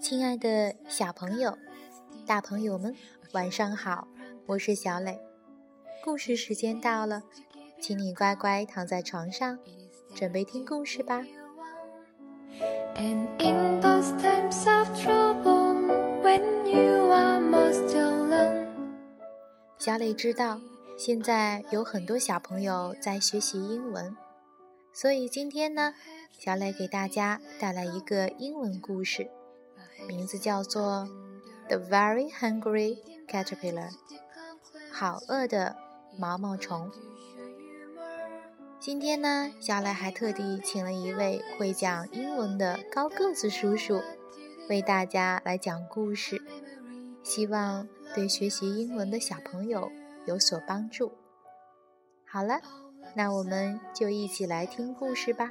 亲爱的小朋友、大朋友们，晚上好！我是小磊。故事时间到了，请你乖乖躺在床上，准备听故事吧。小磊知道，现在有很多小朋友在学习英文，所以今天呢，小磊给大家带来一个英文故事。名字叫做《The Very Hungry Caterpillar》，好饿的毛毛虫。今天呢，小磊还特地请了一位会讲英文的高个子叔叔，为大家来讲故事，希望对学习英文的小朋友有所帮助。好了，那我们就一起来听故事吧。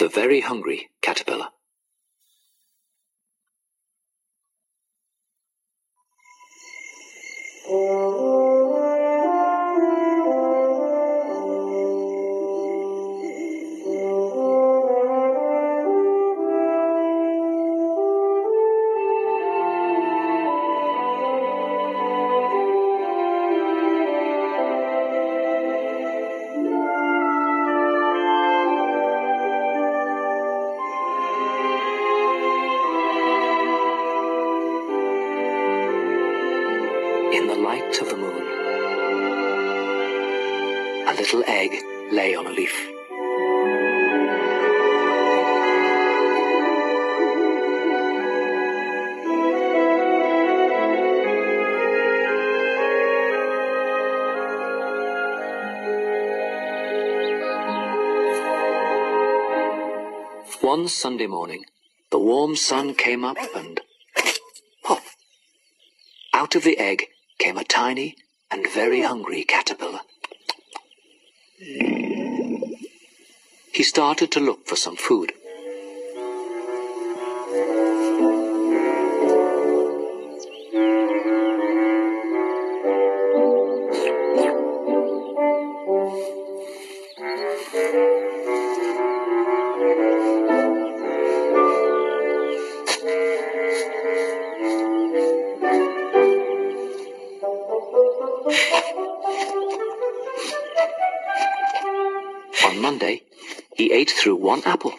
The Very Hungry Caterpillar in the light of the moon. A little egg lay on a leaf. One Sunday morning, the warm sun came up and pop! Out of the egg came a tiny and very hungry caterpillar. He started to look for some food. Ate through one apple.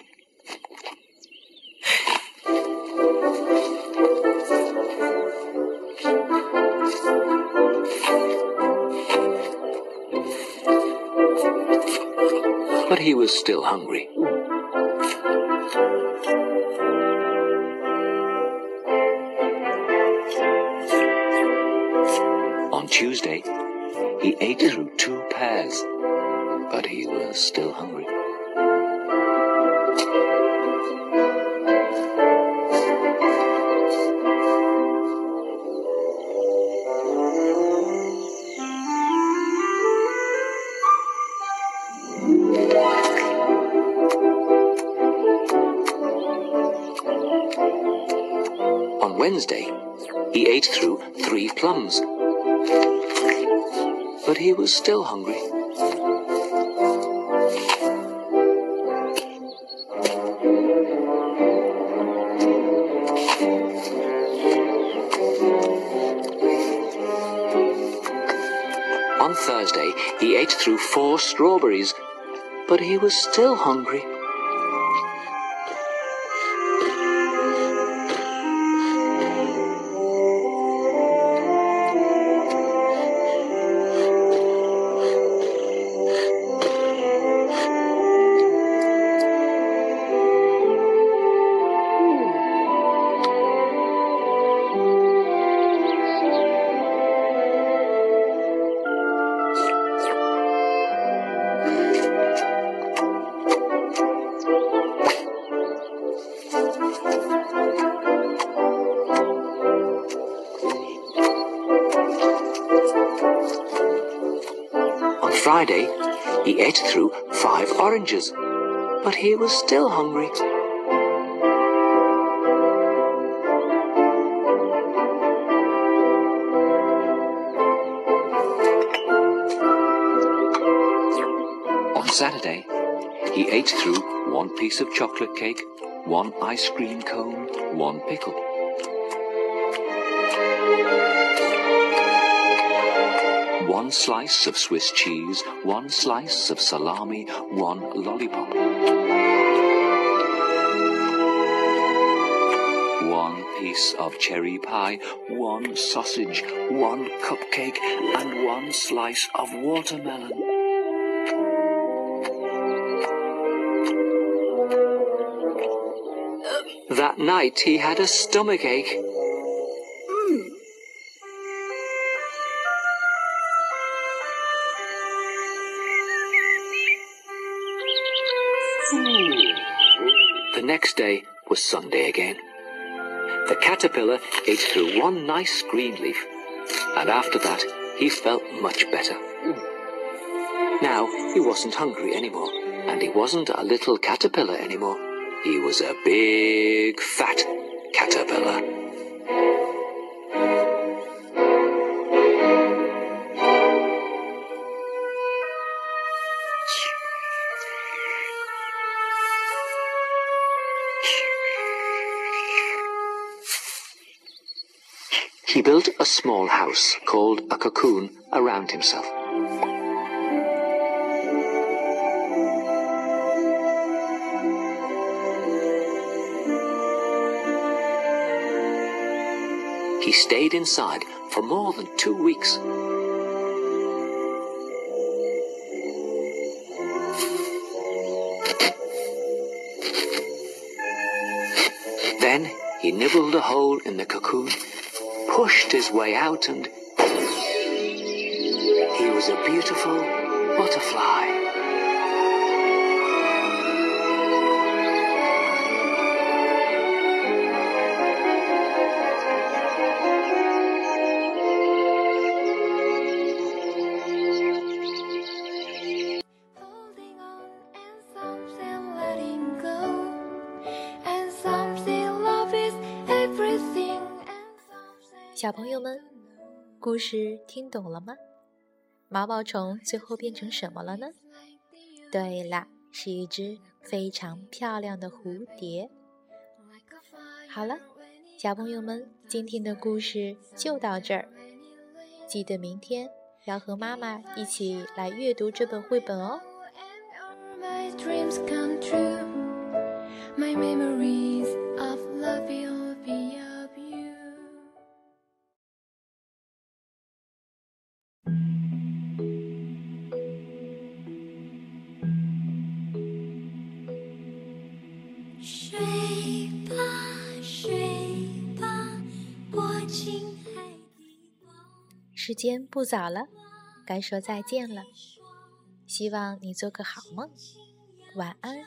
But he was still hungry. On Tuesday, he ate through two pears but he was still hungry. Ate through three plums, but he was still hungry. On Thursday, he ate through four strawberries, but he was still hungry. Friday, he ate through five oranges, but he was still hungry. On Saturday, he ate through one piece of chocolate cake, one ice cream cone, one pickle. One slice of Swiss cheese, one slice of salami, one lollipop. One piece of cherry pie, one sausage, one cupcake, and one slice of watermelon. That night he had a stomachache. The next day was Sunday again. The caterpillar ate through one nice green leaf, and after that he felt much better. Now he wasn't hungry anymore, and he wasn't a little caterpillar anymore. He was a big, fat caterpillar. He built a small house called a cocoon around himself. He stayed inside for more than two weeks. Nibbled a hole in the cocoon, pushed his way out, and he was a beautiful butterfly. 小朋友们，故事听懂了吗？毛毛虫最后变成什么了呢？对了，是一只非常漂亮的蝴蝶。好了，小朋友们，今天的故事就到这儿。记得明天要和妈妈一起来阅读这本绘本哦。时间不早了，该说再见了。希望你做个好梦，晚安。